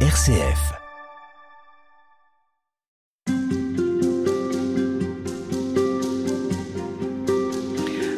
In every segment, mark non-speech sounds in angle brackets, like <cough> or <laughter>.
RCF.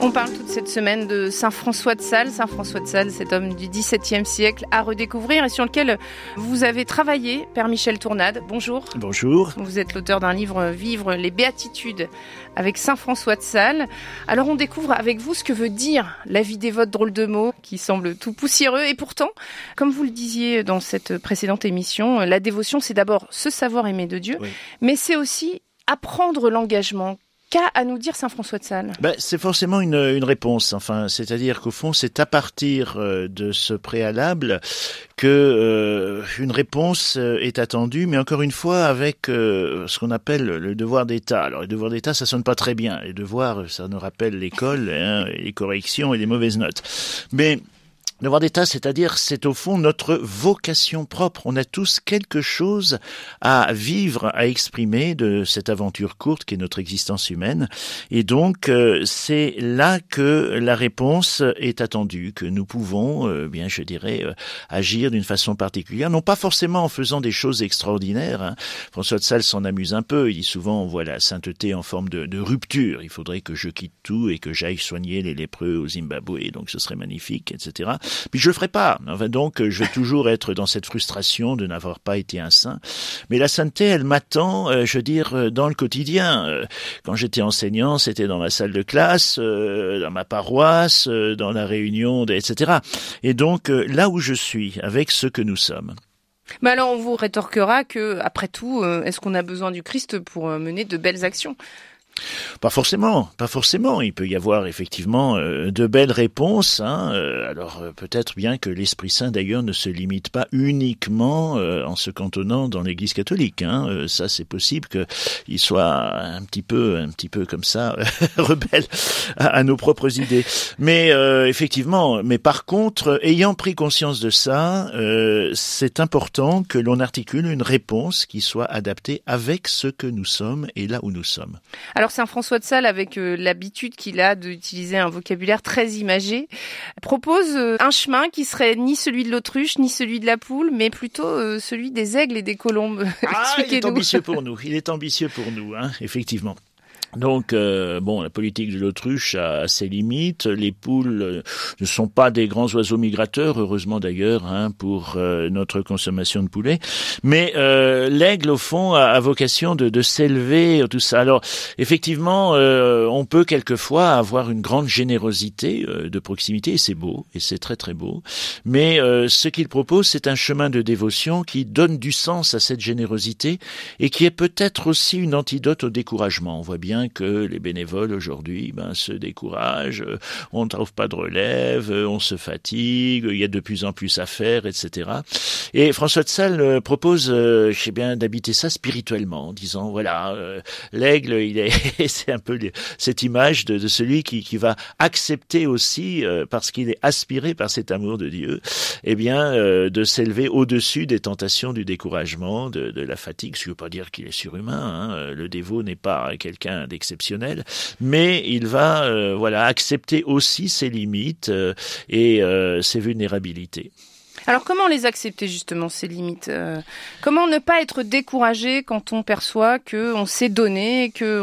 On parle cette semaine de Saint François de Sales. Saint François de Sales, cet homme du XVIIe siècle à redécouvrir et sur lequel vous avez travaillé, Père Michel Tournade. Bonjour. Bonjour. Vous êtes l'auteur d'un livre Vivre les béatitudes avec Saint François de Sales. Alors on découvre avec vous ce que veut dire la vie dévote drôle de mots qui semble tout poussiéreux et pourtant, comme vous le disiez dans cette précédente émission, la dévotion c'est d'abord se savoir aimer de Dieu, Oui. mais c'est aussi apprendre l'engagement. Qu'a à nous dire Saint François de Sales Ben, c'est forcément une, une réponse. Enfin, c'est-à-dire qu'au fond, c'est à partir euh, de ce préalable que euh, une réponse euh, est attendue, mais encore une fois avec euh, ce qu'on appelle le devoir d'État. Alors, le devoir d'État, ça sonne pas très bien. Les devoirs, ça nous rappelle l'école, hein, les corrections et les mauvaises notes. Mais Devoir d'État, c'est-à-dire, c'est au fond notre vocation propre. On a tous quelque chose à vivre, à exprimer de cette aventure courte qui est notre existence humaine. Et donc, euh, c'est là que la réponse est attendue, que nous pouvons, euh, bien, je dirais, euh, agir d'une façon particulière, non pas forcément en faisant des choses extraordinaires. hein. François de Sales s'en amuse un peu. Il dit souvent, on voit la sainteté en forme de, de rupture. Il faudrait que je quitte tout et que j'aille soigner les lépreux au Zimbabwe. Donc, ce serait magnifique, etc. Puis je le ferai pas. Donc, je vais toujours être dans cette frustration de n'avoir pas été un saint. Mais la sainteté, elle m'attend, euh, je veux dire, euh, dans le quotidien. Euh, Quand j'étais enseignant, c'était dans ma salle de classe, dans ma paroisse, dans la réunion, etc. Et donc, là où je suis, avec ce que nous sommes. Mais alors on vous rétorquera que, après tout, est-ce qu'on a besoin du Christ pour mener de belles actions? Pas forcément, pas forcément. Il peut y avoir effectivement euh, de belles réponses. Hein. Euh, alors euh, peut-être bien que l'Esprit Saint d'ailleurs ne se limite pas uniquement en se cantonnant dans l'Église catholique. Hein. Ça c'est possible qu'il soit un petit peu, un petit peu comme ça <laughs> rebelle à, à nos propres idées. Mais euh, effectivement, mais par contre, ayant pris conscience de ça, euh, c'est important que l'on articule une réponse qui soit adaptée avec ce que nous sommes et là où nous sommes. Alors Saint François de Sales, avec euh, l'habitude qu'il a d'utiliser un vocabulaire très imagé, propose euh, un chemin qui serait ni celui de l'autruche, ni celui de la poule, mais plutôt euh, celui des aigles et des colombes. <laughs> Ah, il est ambitieux pour nous. <laughs> Il est ambitieux pour nous, hein, effectivement. Donc, euh, bon, la politique de l'autruche a, a ses limites. Les poules euh, ne sont pas des grands oiseaux migrateurs, heureusement d'ailleurs, hein, pour euh, notre consommation de poulet. Mais euh, l'aigle, au fond, a, a vocation de, de s'élever, tout ça. Alors, effectivement, euh, on peut quelquefois avoir une grande générosité euh, de proximité, et c'est beau, et c'est très très beau. Mais euh, ce qu'il propose, c'est un chemin de dévotion qui donne du sens à cette générosité et qui est peut-être aussi une antidote au découragement. On voit bien que les bénévoles aujourd'hui ben, se découragent, euh, on ne trouve pas de relève, euh, on se fatigue, il y a de plus en plus à faire, etc. Et François de Sales euh, propose, je sais bien, d'habiter ça spirituellement, en disant voilà, l'aigle, il est, <laughs> c'est un peu cette image de, de celui qui, qui va accepter aussi, parce qu'il est aspiré par cet amour de Dieu, eh bien, de s'élever au-dessus des tentations du découragement, de, de la fatigue. Ce qui ne veut pas dire qu'il est surhumain. hein. Le dévot n'est pas quelqu'un d'exceptionnel, mais il va, euh, voilà, accepter aussi ses limites euh, et euh, ses vulnérabilités. Alors comment les accepter justement ces limites euh, Comment ne pas être découragé quand on perçoit que on s'est donné, que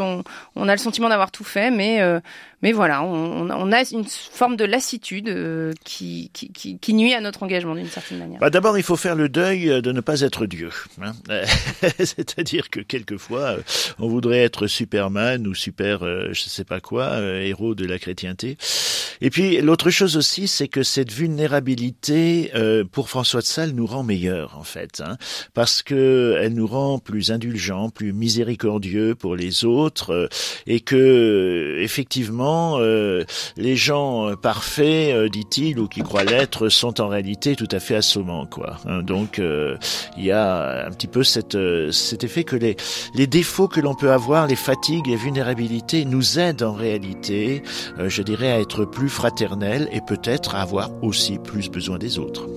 on, a le sentiment d'avoir tout fait, mais euh, mais voilà, on, on a une forme de lassitude euh, qui, qui, qui, qui nuit à notre engagement d'une certaine manière. Bah, D'abord, il faut faire le deuil euh, de ne pas être Dieu. hein. <laughs> C'est-à-dire que quelquefois, euh, on voudrait être Superman ou super, euh, je sais pas quoi, héros de la chrétienté. Et puis, l'autre chose aussi, c'est que cette vulnérabilité, euh, pour François de Sales, nous rend meilleurs, en fait. Hein, parce que elle nous rend plus indulgents, plus miséricordieux pour les autres, euh, et que, euh, effectivement, euh, les gens euh, parfaits, euh, dit-il, ou qui croient l'être, sont en réalité tout à fait assommants, quoi. Hein, donc, il y a un petit peu cette, cet effet que les, les défauts que l'on peut avoir, les fatigues, les vulnérabilités, nous aident en réalité, je dirais, à être plus fraternels et peut-être avoir aussi plus besoin des autres.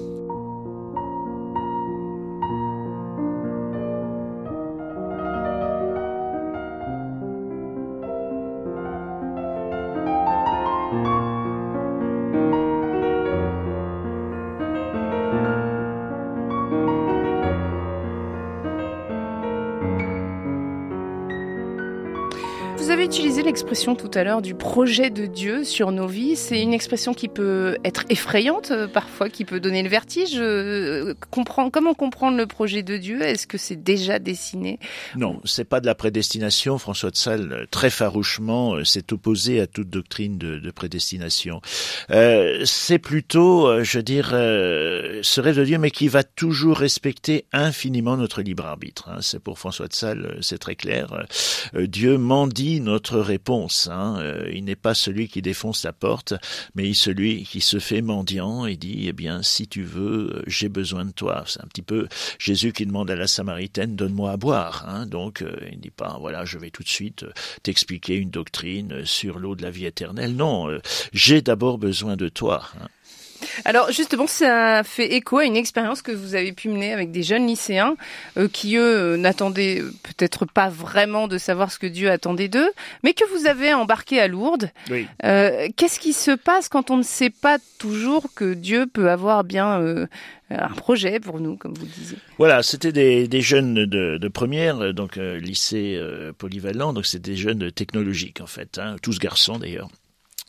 Utilisé l'expression tout à l'heure du projet de Dieu sur nos vies. C'est une expression qui peut être effrayante euh, parfois, qui peut donner le vertige. Euh, comment comprendre le projet de Dieu? Est-ce que c'est déjà dessiné? Non, c'est pas de la prédestination. François de Sales, euh, très farouchement, s'est opposé à toute doctrine de, prédestination. c'est plutôt, je veux dire, ce rêve de Dieu, mais qui va toujours respecter infiniment notre libre arbitre. Hein. C'est pour François de Sales, c'est très clair. Dieu mendie notre réponse. Hein. Euh, il n'est pas celui qui défonce la porte, mais celui qui se fait mendiant et dit, eh bien, si tu veux, euh, j'ai besoin de toi. C'est un petit peu Jésus qui demande à la Samaritaine, donne-moi à boire. Hein. Donc, euh, il ne dit pas, voilà, je vais tout de suite t'expliquer une doctrine sur l'eau de la vie éternelle. Non, j'ai d'abord besoin de toi. Hein. Alors justement, ça fait écho à une expérience que vous avez pu mener avec des jeunes lycéens euh, qui, eux, n'attendaient peut-être pas vraiment de savoir ce que Dieu attendait d'eux, mais que vous avez embarqué à Lourdes. Euh, qu'est-ce qui se passe quand on ne sait pas toujours que Dieu peut avoir bien euh, un projet pour nous, comme vous le disiez? Voilà, c'était des, jeunes de, première, donc lycée polyvalent, donc c'était des jeunes technologiques en fait, hein, tous garçons d'ailleurs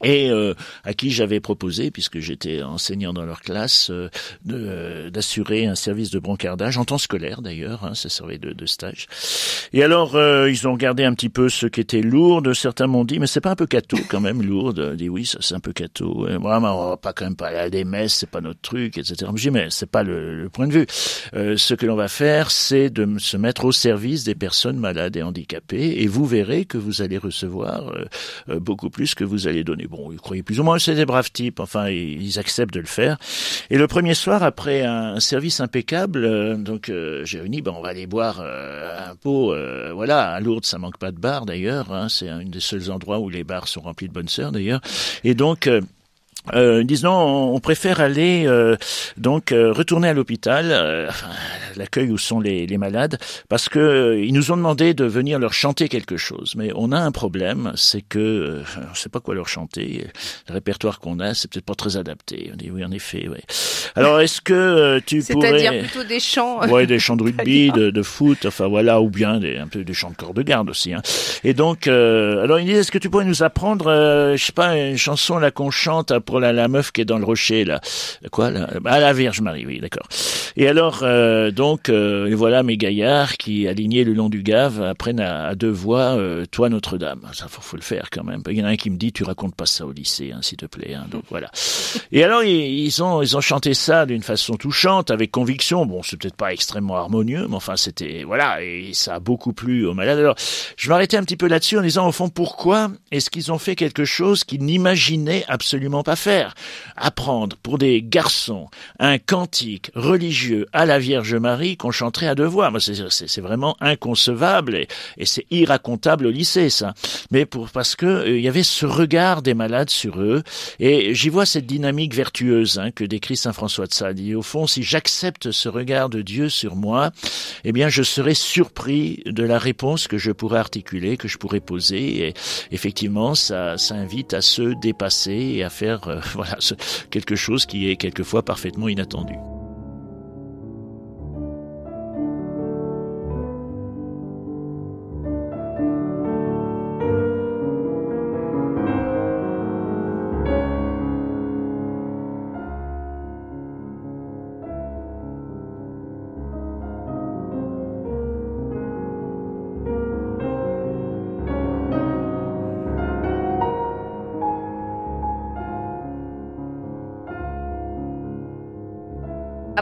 et euh, à qui j'avais proposé, puisque j'étais enseignant dans leur classe, euh, euh, d'assurer un service de brancardage en temps scolaire d'ailleurs, hein, ça servait de, de, stage. Et alors ils ont regardé un petit peu ce qui était lourd. Certains m'ont dit mais c'est pas un peu cateau quand même lourd. dit oui ça c'est un peu cateau. Vraiment on va pas quand même pas aller à des messes, c'est pas notre truc, etc. Je dis mais c'est pas le, le, point de vue. ce que l'on va faire c'est de se mettre au service des personnes malades et handicapées et vous verrez que vous allez recevoir beaucoup plus que vous allez donner bon, ils croyaient plus ou moins, c'est des braves types, enfin, ils acceptent de le faire. Et le premier soir, après un service impeccable, euh, donc euh, j'ai réuni, ben, on va aller boire euh, un pot, voilà, à Lourdes, ça manque pas de bar d'ailleurs, hein, c'est un des seuls endroits où les bars sont remplis de bonnes sœurs d'ailleurs. Et donc, euh, disons, on préfère aller euh, donc euh, retourner à l'hôpital, euh, l'accueil où sont les, les, malades, parce que ils nous ont demandé de venir leur chanter quelque chose. Mais on a un problème, c'est que on ne sait pas quoi leur chanter. Le répertoire qu'on a, c'est peut-être pas très adapté. On dit oui, en effet. Oui. Alors, est-ce que tu pourrais C'est-à-dire plutôt des chants. Ouais, des chants de rugby, de, de, foot, enfin voilà, ou bien des, un peu des chants de corps de garde aussi. Hein. Et donc, alors ils disent, est-ce que tu pourrais nous apprendre, je sais pas, une chanson là qu'on chante la, meuf qui est dans le rocher là. Quoi là? Ah la Vierge Marie, oui, d'accord. Et alors euh, donc euh, voilà mes gaillards qui alignés le long du Gave apprennent à, deux voix euh, toi Notre-Dame. Ça faut, faut, le faire quand même. Il y en a un qui me dit tu racontes pas ça au lycée, hein, s'il te plaît. Hein, donc voilà. Et alors ils, ont ils ont chanté ça d'une façon touchante, avec conviction. Bon, c'est peut-être pas extrêmement harmonieux, mais enfin c'était voilà et ça a beaucoup plu aux malades. Alors je arrêter un petit peu là-dessus en disant au fond pourquoi est-ce qu'ils ont fait quelque chose qu'ils n'imaginaient absolument pas faire Apprendre pour des garçons un cantique religieux à la Vierge Marie qu'on chanterait à deux voix. C'est vraiment inconcevable et, c'est irracontable au lycée, ça. Mais pour parce que euh, il y avait ce regard des malades sur eux et j'y vois cette dynamique vertueuse hein, que décrit saint François de Sade. Et au fond, si j'accepte ce regard de Dieu sur moi, eh bien, je serai surpris de la réponse que je pourrais articuler, que je pourrais poser. Et effectivement, ça, ça invite à se dépasser et à faire euh, <laughs> voilà quelque chose qui est quelquefois parfaitement inattendu.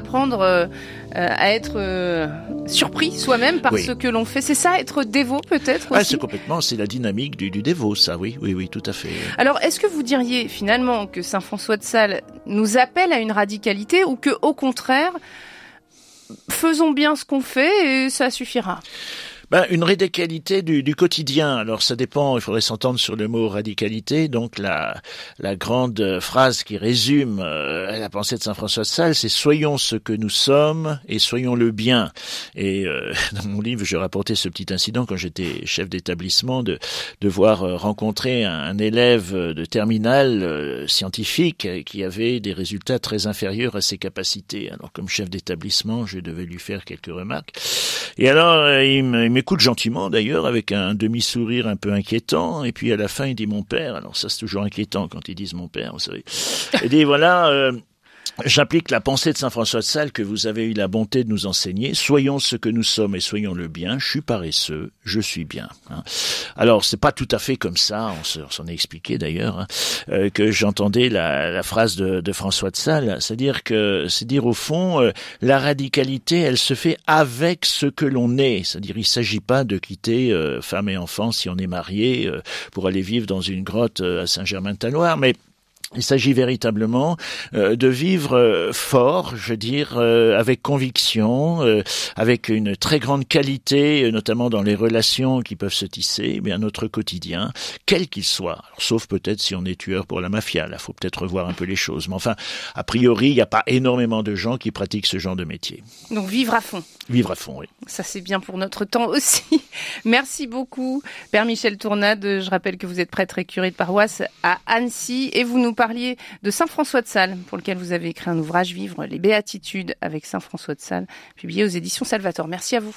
Apprendre euh, à être euh, surpris soi-même par ce que l'on fait. C'est ça, être dévot peut-être ah, C'est complètement, c'est la dynamique du, du, dévot, ça, oui, oui, oui, tout à fait. Alors, est-ce que vous diriez finalement que Saint François de Sales nous appelle à une radicalité ou que, au contraire, faisons bien ce qu'on fait et ça suffira? Ben, Une radicalité du, du, quotidien. Alors ça dépend, il faudrait s'entendre sur le mot radicalité. Donc la, la grande phrase qui résume euh, la pensée de Saint François de Sales, c'est soyons ce que nous sommes et soyons le bien. Et euh, <laughs> dans mon livre, je rapportais ce petit incident quand j'étais chef d'établissement de, de voir euh, rencontrer un, élève de terminale scientifique qui avait des résultats très inférieurs à ses capacités. Alors comme chef d'établissement, je devais lui faire quelques remarques. Et alors, euh, il m'écoute gentiment d'ailleurs, avec un demi-sourire un peu inquiétant. Et puis à la fin, il dit mon père. Alors ça, c'est toujours inquiétant quand ils disent mon père, vous savez. Il dit voilà. Euh, J'applique la pensée de Saint François de Sales que vous avez eu la bonté de nous enseigner. Soyons ce que nous sommes et soyons le bien. Je suis paresseux, je suis bien. Hein. Alors c'est pas tout à fait comme ça. On s'en est expliqué d'ailleurs hein, euh, que j'entendais la, phrase de, François de Sales, c'est-à-dire que c'est dire au fond euh, la radicalité, elle se fait avec ce que l'on est. C'est-à-dire il s'agit pas de quitter euh, femme et enfant si on est marié pour aller vivre dans une grotte à Saint-Germain-de-Taloir, mais il s'agit véritablement euh, de vivre euh, fort, je veux dire, euh, avec conviction, avec une très grande qualité, notamment dans les relations qui peuvent se tisser, mais à notre quotidien, quel qu'il soit. sauf peut-être si on est tueur pour la mafia, là, faut peut-être revoir un peu les choses. Mais enfin, a priori, il n'y a pas énormément de gens qui pratiquent ce genre de métier. Donc vivre à fond. Vivre à fond, oui. Ça c'est bien pour notre temps <laughs> aussi. Merci beaucoup, Père Michel Tournade. Je rappelle que vous êtes prêtre et curé de paroisse à Annecy et vous nous parliez de Saint François de Sales, pour lequel vous avez écrit un ouvrage Vivre les béatitudes avec Saint François de Sales, publié aux éditions Salvator. Merci à vous.